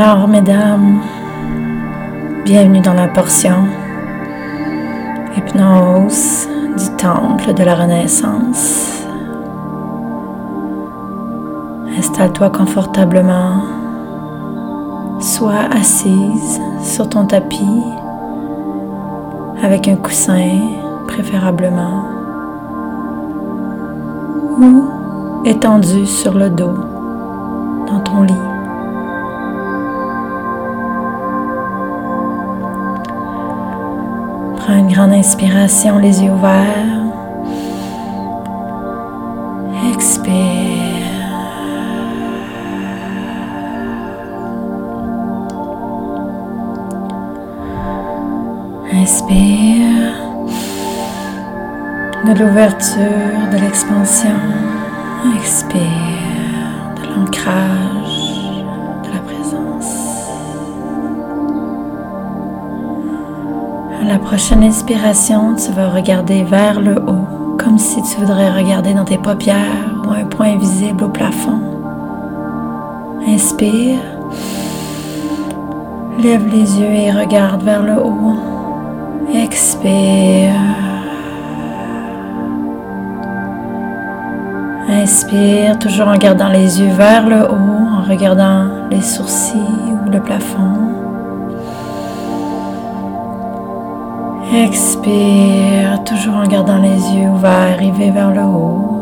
Alors, mesdames, bienvenue dans la portion hypnose du temple de la Renaissance. Installe-toi confortablement, sois assise sur ton tapis avec un coussin préférablement ou étendu sur le dos dans ton lit. Grande inspiration, les yeux ouverts. Expire. Inspire de l'ouverture, de l'expansion. Expire de l'ancrage, la prochaine inspiration, tu vas regarder vers le haut, comme si tu voudrais regarder dans tes paupières ou un point visible au plafond. Inspire. Lève les yeux et regarde vers le haut. Expire. Inspire, toujours en gardant les yeux vers le haut, en regardant les sourcils ou le plafond. Expire, toujours en gardant les yeux ouverts, arriver vers le haut.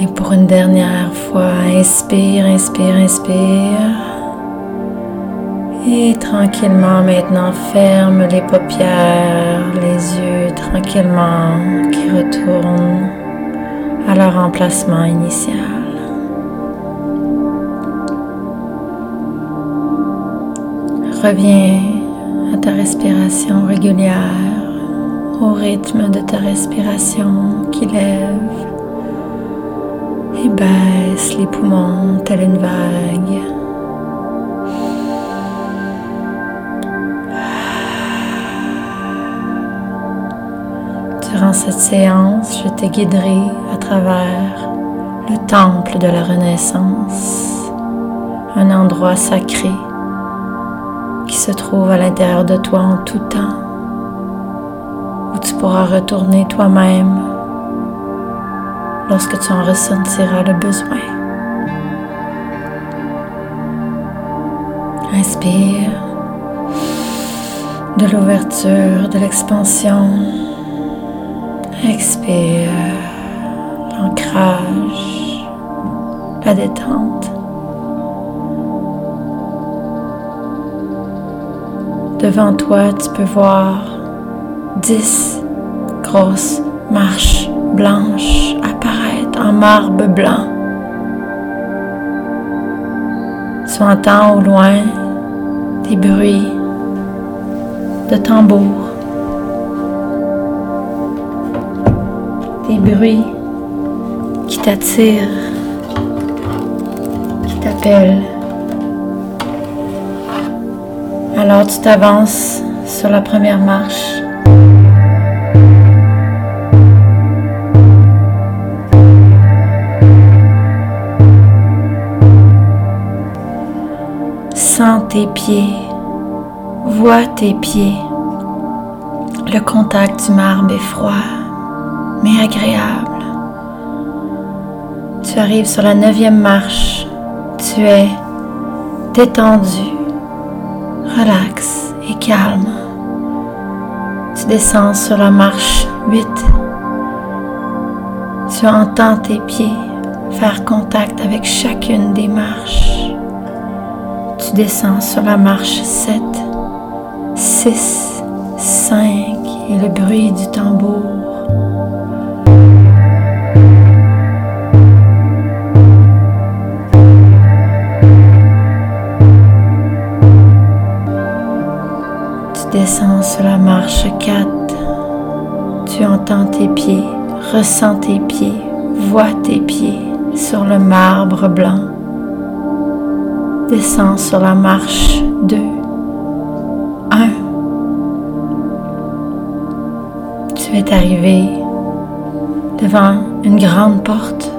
Et pour une dernière fois, inspire, inspire, inspire. Et tranquillement maintenant, ferme les paupières, les yeux tranquillement qui retournent à leur emplacement initial. Reviens respiration régulière, au rythme de ta respiration qui lève et baisse les poumons telle une vague. Durant cette séance, je te guiderai à travers le temple de la Renaissance, un endroit sacré se trouve à l'intérieur de toi en tout temps, où tu pourras retourner toi-même lorsque tu en ressentiras le besoin. Inspire de l'ouverture, de l'expansion. Expire l'ancrage, la détente. Devant toi, tu peux voir dix grosses marches blanches apparaître en marbre blanc. Tu entends au loin des bruits de tambours des bruits qui t'attirent, qui t'appellent. Alors tu t'avances sur la première marche. Sens tes pieds, vois tes pieds. Le contact du marbre est froid mais agréable. Tu arrives sur la neuvième marche. Tu es détendu, relax et calme. Tu descends sur la marche 8. Tu entends tes pieds faire contact avec chacune des marches. Tu descends sur la marche 7, 6, 5 et le bruit du tambour descends sur la marche 4. Tu entends tes pieds, ressens tes pieds, vois tes pieds sur le marbre blanc. Descends sur la marche 2. 1. Tu es arrivé devant une grande porte.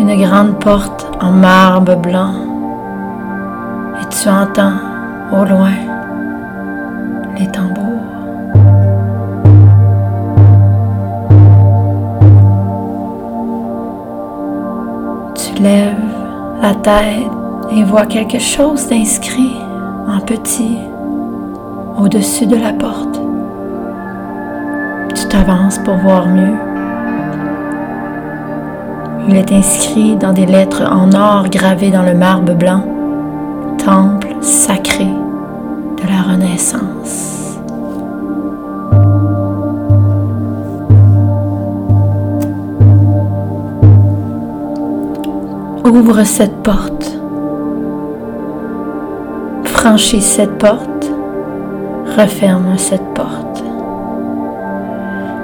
Une une grande porte en marbre blanc et tu entends au loin les tambours. Tu lèves la tête et vois quelque chose d'inscrit en petit au-dessus de la porte. Tu t'avances pour voir mieux. Il est inscrit dans des lettres en or gravées dans le marbre blanc, Temple sacré Cette porte. Franchis cette porte. Referme cette porte.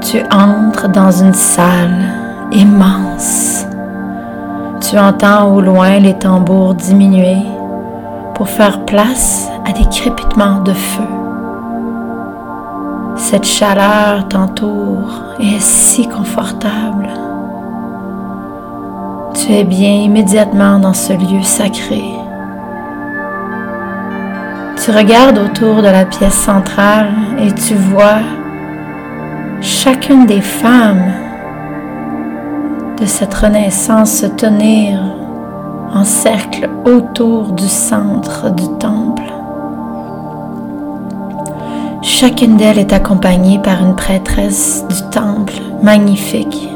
Tu entres dans une salle immense. Tu entends au loin les tambours diminuer pour faire place à des crépitements de feu. Cette chaleur t'entoure et est si confortable. Tu es bien immédiatement dans ce lieu sacré. Tu regardes autour de la pièce centrale et tu vois chacune des femmes de cette renaissance se tenir en cercle autour du centre du temple. Chacune d'elles est accompagnée par une prêtresse du temple magnifique.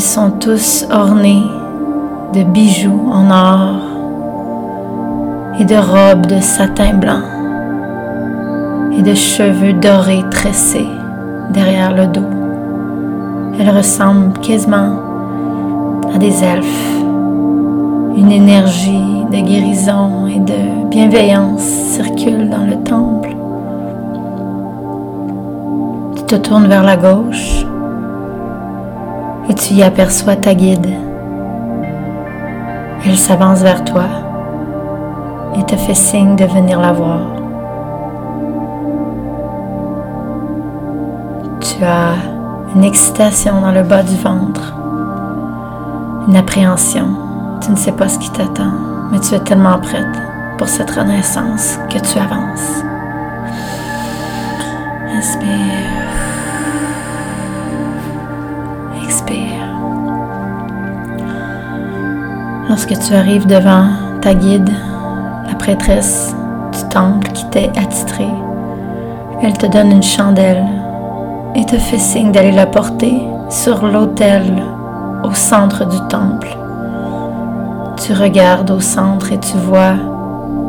Sont tous ornées de bijoux en or et de robes de satin blanc et de cheveux dorés tressés derrière le dos. Elles ressemblent quasiment à des elfes. Une énergie de guérison et de bienveillance circule dans le temple. Tu te tournes vers la gauche tu y aperçois ta guide. Elle s'avance vers toi et te fait signe de venir la voir. Tu as une excitation dans le bas du ventre, une appréhension. Tu ne sais pas ce qui t'attend, mais tu es tellement prête pour cette renaissance que tu avances. Inspire. Lorsque tu arrives devant ta guide, la prêtresse du temple qui t'est attitrée, elle te donne une chandelle et te fait signe d'aller la porter sur l'autel au centre du temple. Tu regardes au centre et tu vois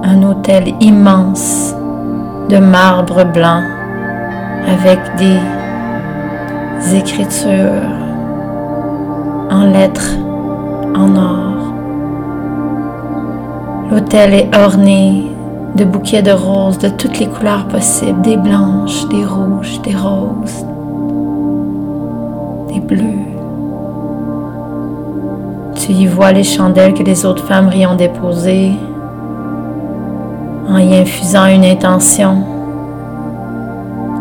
un autel immense de marbre blanc avec des écritures en lettres en or. L'autel est orné de bouquets de roses de toutes les couleurs possibles, des blanches, des rouges, des roses, des bleus. Tu y vois les chandelles que les autres femmes y ont déposées en y infusant une intention.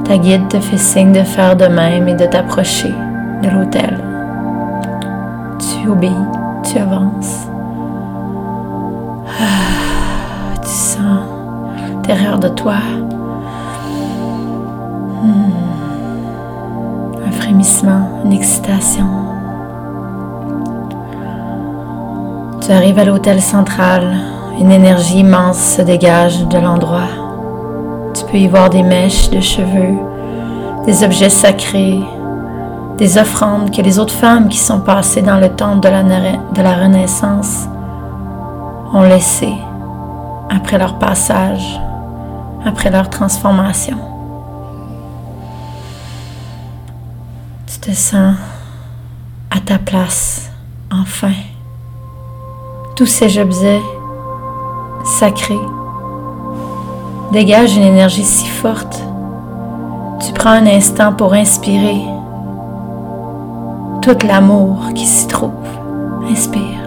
Ta guide te fait signe de faire de même et de t'approcher de l'autel. Tu obéis, tu avances. L'intérieur de toi hmm. un frémissement, une excitation. Tu arrives à l'hôtel central, une énergie immense se dégage de l'endroit. Tu peux y voir des mèches de cheveux, des objets sacrés, des offrandes que les autres femmes qui sont passées dans le temple de la, de la Renaissance ont laissées après leur passage, après leur transformation. Tu te sens à ta place, enfin. Tous ces objets sacrés dégagent une énergie si forte. Tu prends un instant pour inspirer tout l'amour qui s'y trouve. Inspire.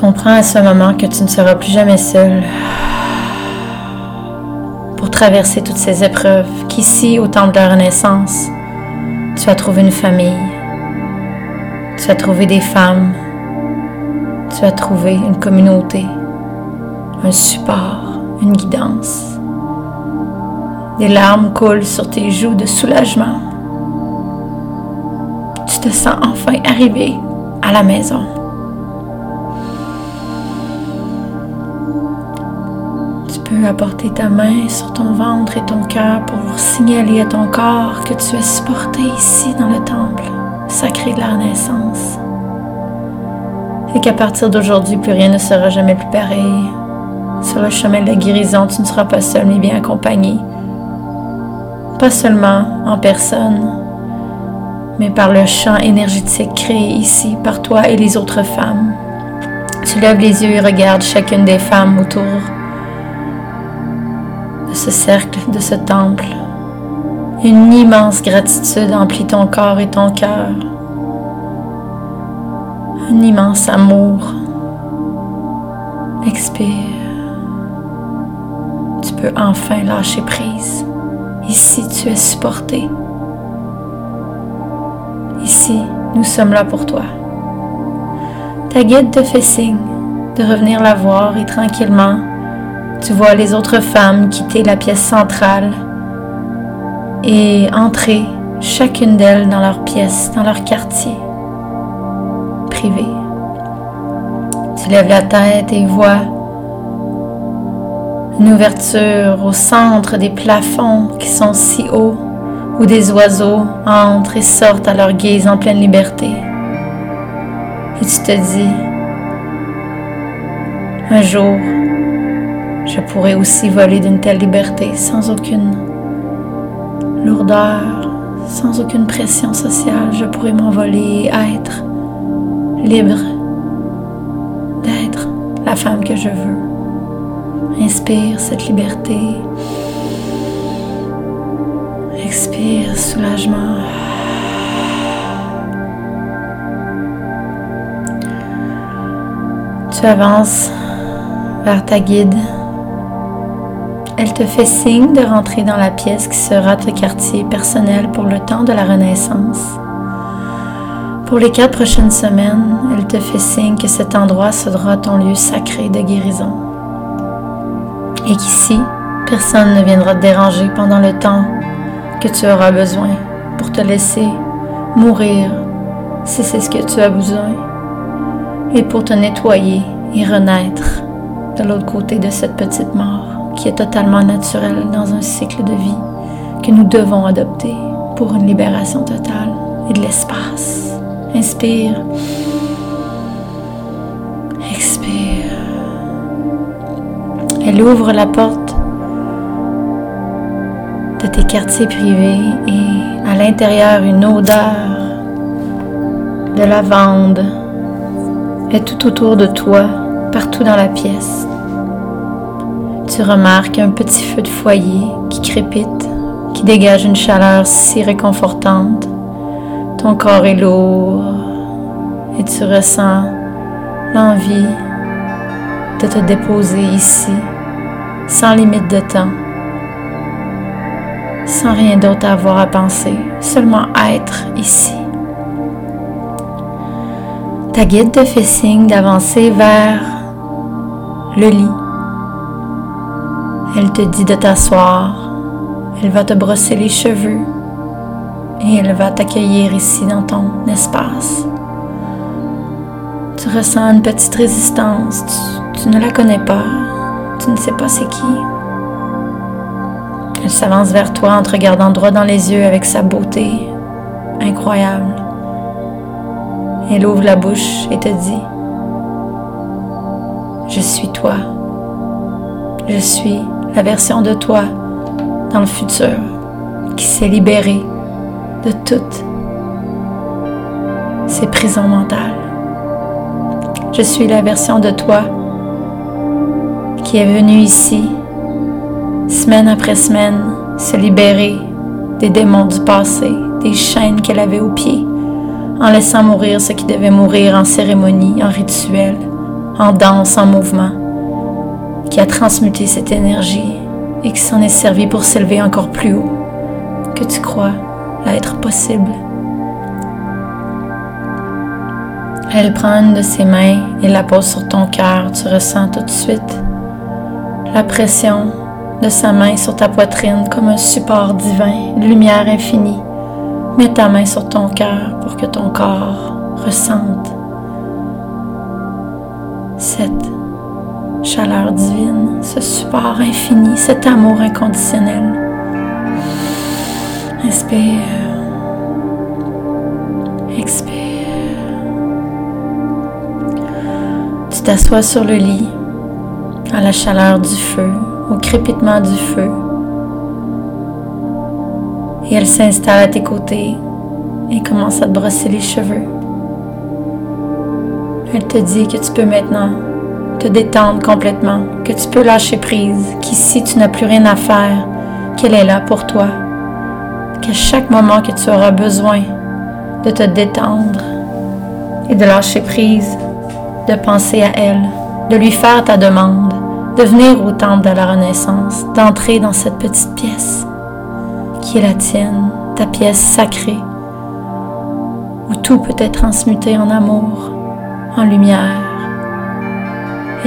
Comprends à ce moment que tu ne seras plus jamais seul pour traverser toutes ces épreuves, qu'ici, au temps de la Renaissance, tu Tu as trouvé une famille. Tu as trouvé des femmes. Tu as trouvé une communauté, un support, une guidance. Des larmes coulent sur tes joues de soulagement. Tu te sens enfin arrivé à la maison. Peux apporter ta main sur ton ventre et ton cœur pour signaler à ton corps que tu es supporté ici dans le temple sacré de la Renaissance. Et qu'à partir d'aujourd'hui, plus rien ne sera jamais plus pareil. Sur le chemin de la guérison, tu ne seras pas seul mais bien accompagné. Pas seulement en personne, mais par le champ énergétique créé ici par toi et les autres femmes. Tu lèves les yeux et regardes chacune des femmes autour ce cercle, de ce temple. Une immense gratitude emplit ton corps et ton cœur. Un immense amour. Expire. Tu peux enfin lâcher prise. Ici, tu es supporté. Ici, nous sommes là pour toi. Ta guide te fait signe de revenir la voir et tranquillement tu vois les autres femmes quitter la pièce centrale et entrer chacune d'elles dans leur pièce, dans leur quartier privé. Tu lèves la tête et vois une ouverture au centre des plafonds qui sont si hauts où des oiseaux entrent et sortent à leur guise en pleine liberté. Et tu te dis, un jour, je pourrais aussi voler d'une telle liberté sans aucune lourdeur, sans aucune pression sociale. Je pourrais m'envoler et être libre d'être la femme que je veux. Inspire cette liberté. Expire soulagement. Tu avances vers ta guide elle te fait signe de rentrer dans la pièce qui sera ton quartier personnel pour le temps de la Renaissance. Pour les quatre prochaines semaines, elle te fait signe que cet endroit sera ton lieu sacré de guérison. Et qu'ici, personne ne viendra te déranger pendant le temps que tu auras besoin pour te laisser mourir si c'est ce que tu as besoin et pour te nettoyer et renaître de l'autre côté de cette petite mort qui est totalement naturel dans un cycle de vie que nous devons adopter pour une libération totale et de l'espace. Inspire. Expire. Elle ouvre la porte de tes quartiers privés et à l'intérieur une odeur de lavande est tout autour de toi, partout dans la pièce tu remarques un petit feu de foyer qui crépite, qui dégage une chaleur si réconfortante. Ton corps est lourd et tu ressens l'envie de te déposer ici, sans limite de temps, sans rien d'autre à avoir à penser, seulement être ici. Ta guide te fait signe d'avancer vers le lit elle te dit de t'asseoir. Elle va te brosser les cheveux et elle va t'accueillir ici dans ton espace. Tu ressens une petite résistance. Tu, ne la connais pas. Tu ne sais pas c'est qui. Elle s'avance vers toi en te regardant droit dans les yeux avec sa beauté incroyable. Elle ouvre la bouche et te dit, Je suis toi. Je suis la version de toi dans le futur qui s'est libérée de toutes ces prisons mentales. Je suis la version de toi qui est venue ici, semaine après semaine, se libérer des démons du passé, des chaînes qu'elle avait aux pieds, en laissant mourir ce qui devait mourir en cérémonie, en rituel, en danse, en mouvement qui a transmuté cette énergie et qui s'en est servi pour s'élever encore plus haut que tu crois à être possible. Elle prend une de ses mains et la pose sur ton cœur. Tu ressens tout de suite la pression de sa main sur ta poitrine comme un support divin, une lumière infinie. Mets ta main sur ton cœur pour que ton corps ressente cette chaleur divine, ce support infini, cet amour inconditionnel. Inspire. Expire. Tu t'assois sur le lit, à la chaleur du feu, au crépitement du feu. Et elle s'installe à tes côtés et commence à te brosser les cheveux. Elle te dit que tu peux maintenant te détendre complètement, que tu peux lâcher prise, qu'ici tu n'as plus rien à faire, qu'elle est là pour toi, qu'à chaque moment que tu auras besoin de te détendre et de lâcher prise, de penser à elle, de lui faire ta demande, de venir au temple de la Renaissance, d'entrer dans cette petite pièce qui est la tienne, ta pièce sacrée, où tout peut être transmuté en amour, en lumière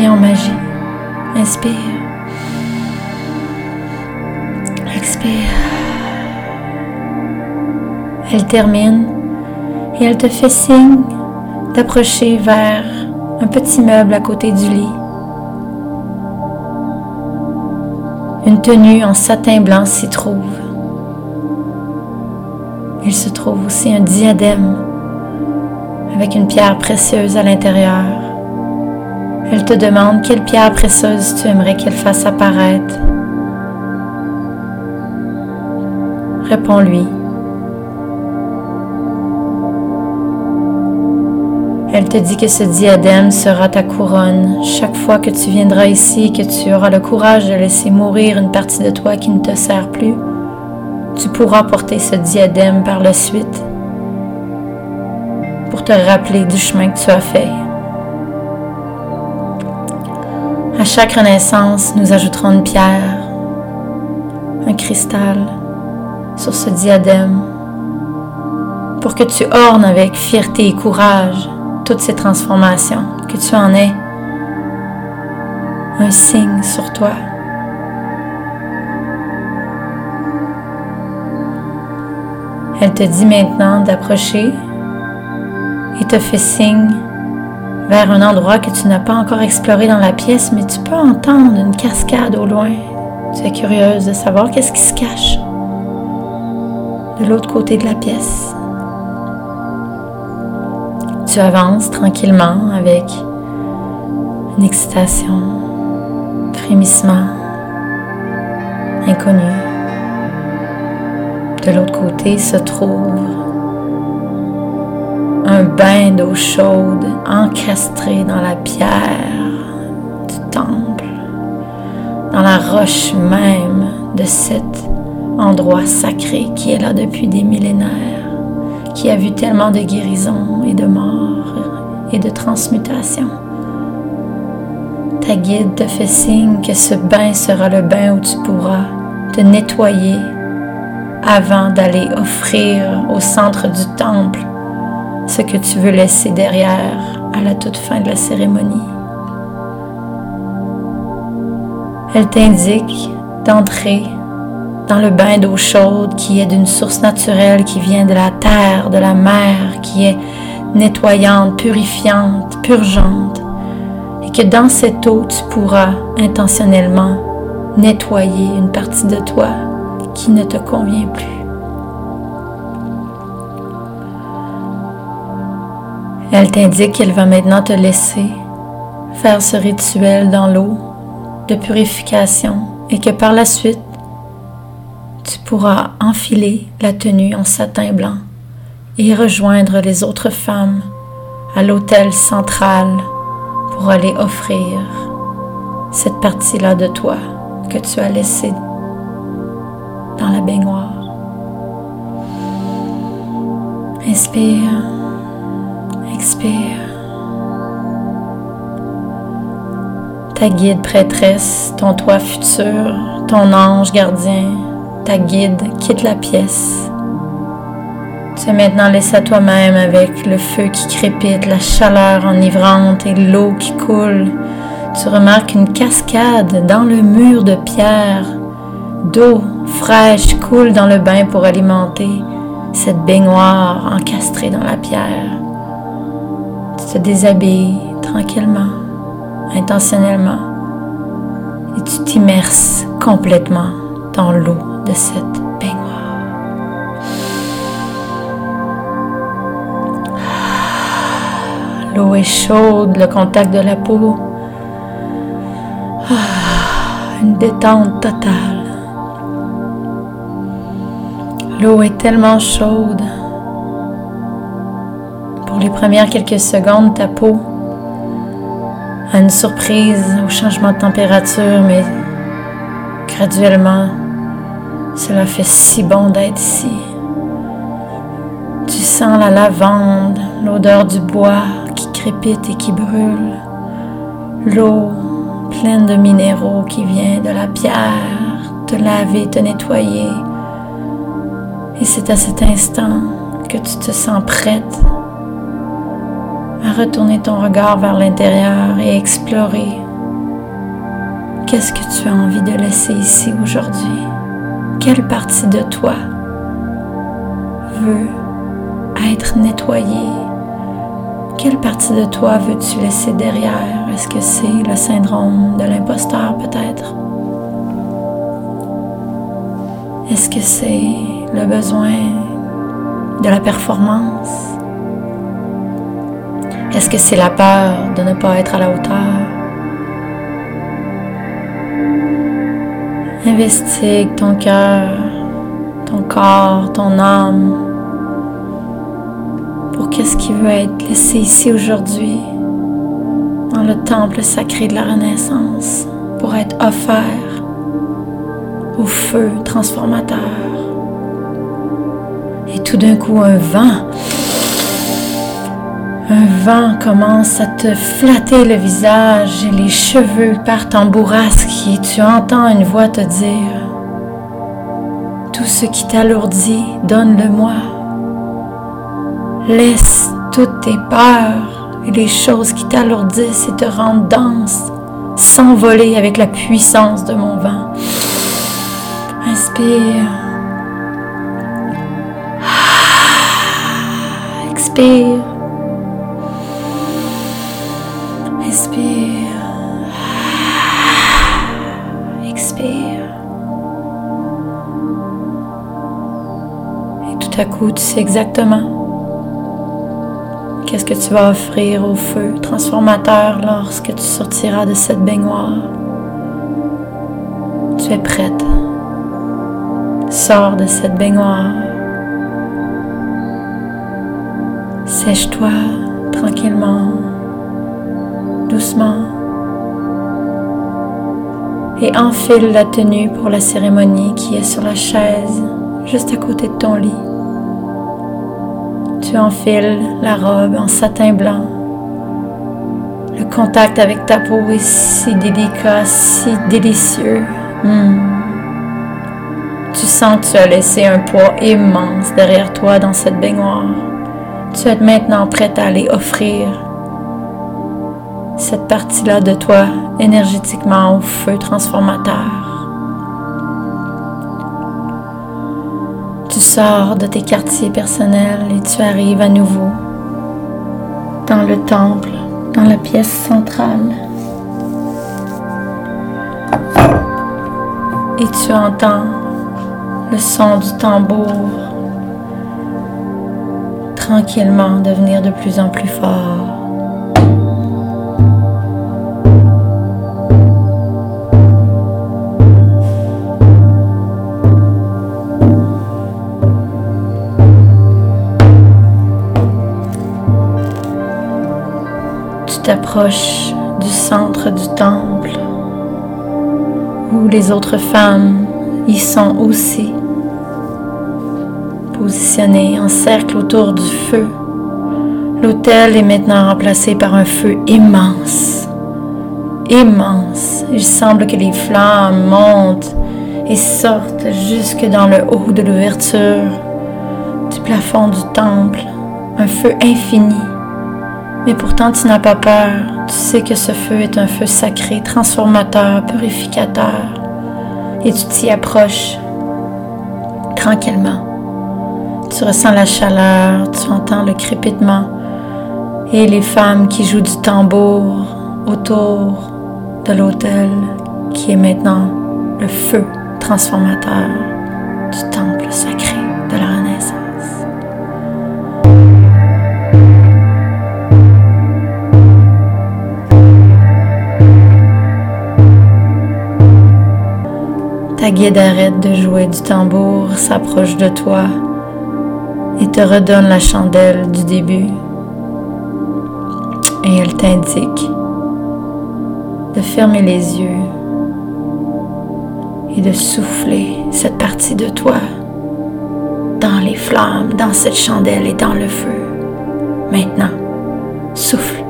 en magie. Inspire. Expire. Elle termine et elle te fait signe d'approcher vers un petit meuble à côté du lit. Une tenue en satin blanc s'y trouve. Il se trouve aussi un diadème avec une pierre précieuse à l'intérieur. Elle te demande quelle pierre précieuse tu aimerais qu'elle fasse apparaître. Réponds-lui. Elle te dit que ce diadème sera ta couronne chaque fois que tu viendras ici et que tu auras le courage de laisser mourir une partie de toi qui ne te sert plus. Tu pourras porter ce diadème par la suite pour te rappeler du chemin que tu as fait. À chaque renaissance, nous ajouterons une pierre, un cristal sur ce diadème pour que tu ornes avec fierté et courage toutes ces transformations, que tu en aies un signe sur toi. Elle te dit maintenant d'approcher et te fait signe vers un endroit que tu n'as pas encore exploré dans la pièce, mais tu peux entendre une cascade au loin. Tu es curieuse de savoir qu'est-ce qui se cache de l'autre côté de la pièce. Tu avances tranquillement avec une excitation, frémissement inconnu. De l'autre côté se trouve un bain d'eau chaude encastré dans la pierre du temple, dans la roche même de cet endroit sacré qui est là depuis des millénaires qui a vu tellement de guérison et de mort et de transmutation. Ta guide te fait signe que ce bain sera le bain où tu pourras te nettoyer avant d'aller offrir au centre du temple ce que tu veux laisser derrière à la toute fin de la cérémonie. Elle t'indique d'entrer dans le bain d'eau chaude qui est d'une source naturelle, qui vient de la terre, de la mer, qui est nettoyante, purifiante, purgeante, et que dans cette eau, tu pourras intentionnellement nettoyer une partie de toi qui ne te convient plus. Elle t'indique qu'elle va maintenant te laisser faire ce rituel dans l'eau de purification et que par la suite, tu pourras enfiler la tenue en satin blanc et rejoindre les autres femmes à l'hôtel central pour aller offrir cette partie-là de toi que tu as laissée dans la baignoire. Inspire, expire. Ta guide prêtresse, ton toi futur, ton ange gardien ta guide quitte la pièce. Tu es maintenant laissé à toi-même avec le feu qui crépite, la chaleur enivrante et l'eau qui coule. Tu remarques une cascade dans le mur de pierre. D'eau fraîche coule dans le bain pour alimenter cette baignoire encastrée dans la pierre. Tu te déshabilles tranquillement, intentionnellement, et tu t'immerses complètement dans l'eau de cette L'eau est chaude, le contact de la peau. Ah, une détente totale. L'eau est tellement chaude. Les premières quelques secondes, ta peau a une surprise au changement de température, mais graduellement, cela fait si bon d'être ici. Tu sens la lavande, l'odeur du bois, crépite et qui brûle, l'eau pleine de minéraux qui vient de la pierre te laver, te nettoyer. Et c'est à cet instant que tu te sens prête retourner ton regard vers l'intérieur et explorer qu'est-ce que tu as envie de laisser ici aujourd'hui? Quelle partie de toi veut être nettoyée? Quelle partie de toi veux-tu laisser derrière? Est-ce que c'est le syndrome de l'imposteur peut-être? Est-ce que c'est le besoin de la performance? Est-ce que c'est la peur de ne pas être à la hauteur? Investigue ton cœur, ton corps, ton âme qu'est-ce qui veut être laissé ici aujourd'hui, dans le temple sacré de la Renaissance, pour être offert au feu transformateur. Et tout d'un coup, un vent, un vent commence à te flatter le visage et les cheveux partent en bourrasque et tu entends une voix te dire, tout ce qui t'alourdit, donne-le-moi. Laisse toutes tes peurs et les choses qui t'alourdissent et te rendent dense s'envoler avec la puissance de mon vent. Inspire. Expire. Expire. À coup, tu sais exactement Qu'est-ce que tu vas offrir au feu transformateur lorsque tu sortiras de cette baignoire? Tu es prête. Sors de cette baignoire. Sèche-toi tranquillement, doucement, et enfile la tenue pour la cérémonie qui est sur la chaise juste à côté de ton lit tu enfiles la robe en satin blanc. Le contact avec ta peau est si délicat, si délicieux. Hmm. Tu sens que tu as laissé un poids immense derrière toi dans cette baignoire. Tu es maintenant prête à aller offrir cette partie-là de toi énergétiquement au feu transformateur. Sors de tes quartiers personnels et tu arrives à nouveau dans le temple, dans la pièce centrale. Et tu entends le son du tambour tranquillement devenir de plus en plus fort. T'approches du centre du temple où les autres femmes y sont aussi positionnées en cercle autour du feu. L'autel est maintenant remplacé par un feu immense, immense. Il semble que les flammes montent et sortent jusque dans le haut de l'ouverture. Tu du plafond du temple, un feu infini. Mais pourtant tu n'as pas peur, tu sais que ce feu est un feu sacré, transformateur, purificateur, et tu t'y approches tranquillement. Tu ressens la chaleur, tu entends le crépitement et les femmes qui jouent du tambour autour de l'autel qui est maintenant le feu transformateur Guide arrête de jouer du tambour, s'approche de toi et te redonne la chandelle du début. Et elle t'indique de fermer les yeux et de souffler cette partie de toi dans les flammes, dans cette chandelle et dans le feu. Maintenant, souffle.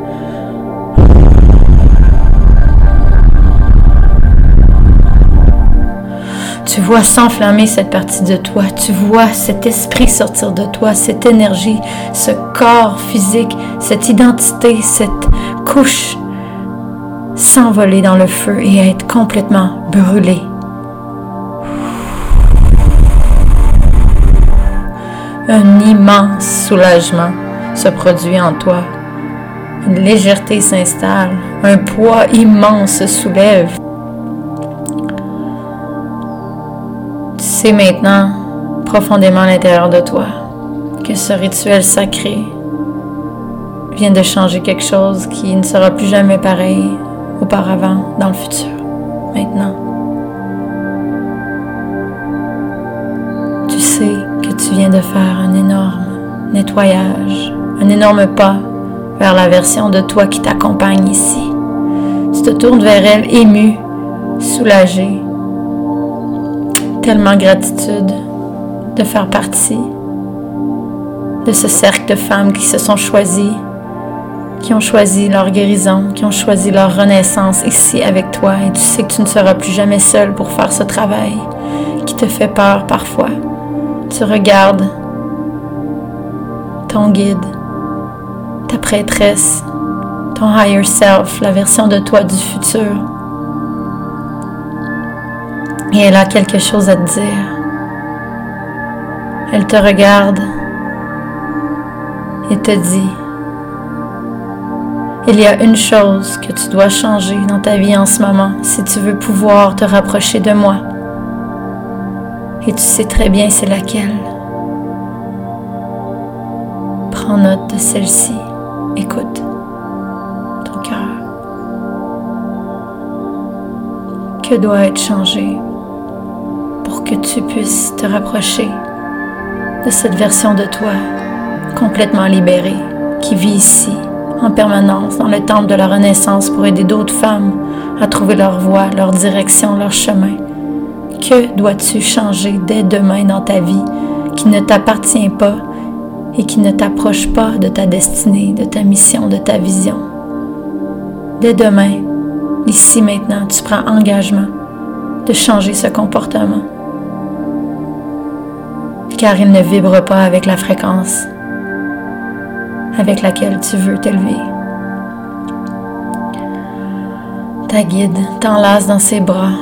Tu vois s'enflammer cette partie de toi, tu vois cet esprit sortir de toi, cette énergie, ce corps physique, cette identité, cette couche s'envoler dans le feu et être complètement brûlé. Un immense soulagement se produit en toi. Une légèreté s'installe, un poids immense se soulève. Sais maintenant, profondément à l'intérieur de toi, que ce rituel sacré vient de changer quelque chose qui ne sera plus jamais pareil auparavant, dans le futur, maintenant. Tu sais que tu viens de faire un énorme nettoyage, un énorme pas vers la version de toi qui t'accompagne ici. Tu te tournes vers elle ému, soulagé, tellement gratitude de faire partie de ce cercle de femmes qui se sont choisies qui ont choisi leur guérison, qui ont choisi leur renaissance ici avec toi et tu sais que tu ne seras plus jamais seul pour faire ce travail qui te fait peur parfois. Tu regardes ton guide, ta prêtresse, ton higher self, la version de toi du futur. Et elle a quelque chose à te dire. Elle te regarde et te dit, il y a une chose que tu dois changer dans ta vie en ce moment si tu veux pouvoir te rapprocher de moi. Et tu sais très bien c'est laquelle. Prends note de celle-ci. Écoute ton cœur. Que doit être changé? Que tu puisses te rapprocher de cette version de toi complètement libérée qui vit ici en permanence dans le temple de la Renaissance pour aider d'autres femmes à trouver leur voie, leur direction, leur chemin. Que dois-tu changer dès demain dans ta vie qui ne t'appartient pas et qui ne t'approche pas de ta destinée, de ta mission, de ta vision? Dès demain, ici maintenant, tu prends engagement de changer ce comportement car il ne vibre pas avec la fréquence avec laquelle tu veux t'élever. Ta guide t'enlace dans ses bras,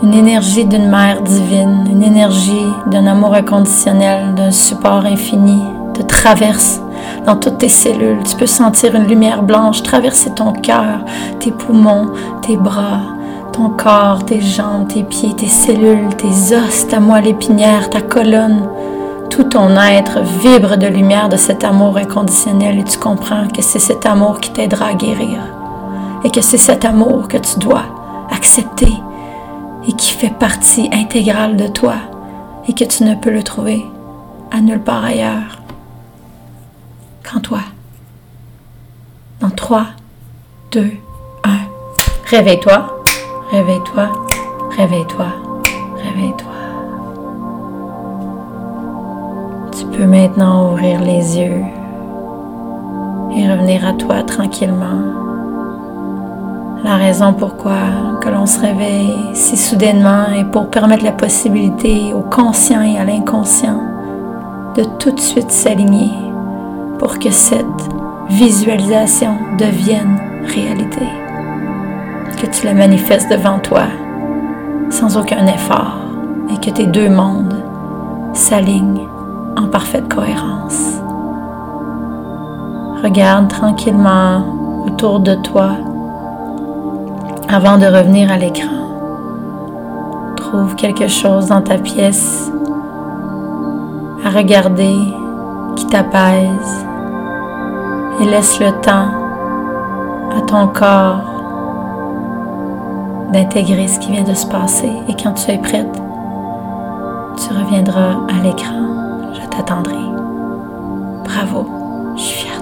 une énergie d'une mère divine, une énergie d'un amour inconditionnel, d'un support infini, te traverse dans toutes tes cellules. Tu peux sentir une lumière blanche traverser ton cœur, tes poumons, tes bras, ton corps, tes jambes, tes pieds, tes cellules, tes os, ta moelle épinière, ta colonne, tout ton être vibre de lumière de cet amour inconditionnel et tu comprends que c'est cet amour qui t'aidera à guérir et que c'est cet amour que tu dois accepter et qui fait partie intégrale de toi et que tu ne peux le trouver à nulle part ailleurs qu'en toi. Dans 3, 2, 1. Réveille-toi, réveille-toi, réveille-toi, réveille-toi. peux maintenant ouvrir les yeux et revenir à toi tranquillement. La raison pourquoi que l'on se réveille si soudainement est pour permettre la possibilité au conscient et à l'inconscient de tout de suite s'aligner pour que cette visualisation devienne réalité, que tu la manifestes devant toi sans aucun effort et que tes deux mondes s'alignent en parfaite cohérence. Regarde tranquillement autour de toi avant de revenir à l'écran. Trouve quelque chose dans ta pièce à regarder qui t'apaise et laisse le temps à ton corps d'intégrer ce qui vient de se passer. Et quand tu es prête, tu reviendras à l'écran. Je t'attendrai. Bravo, je suis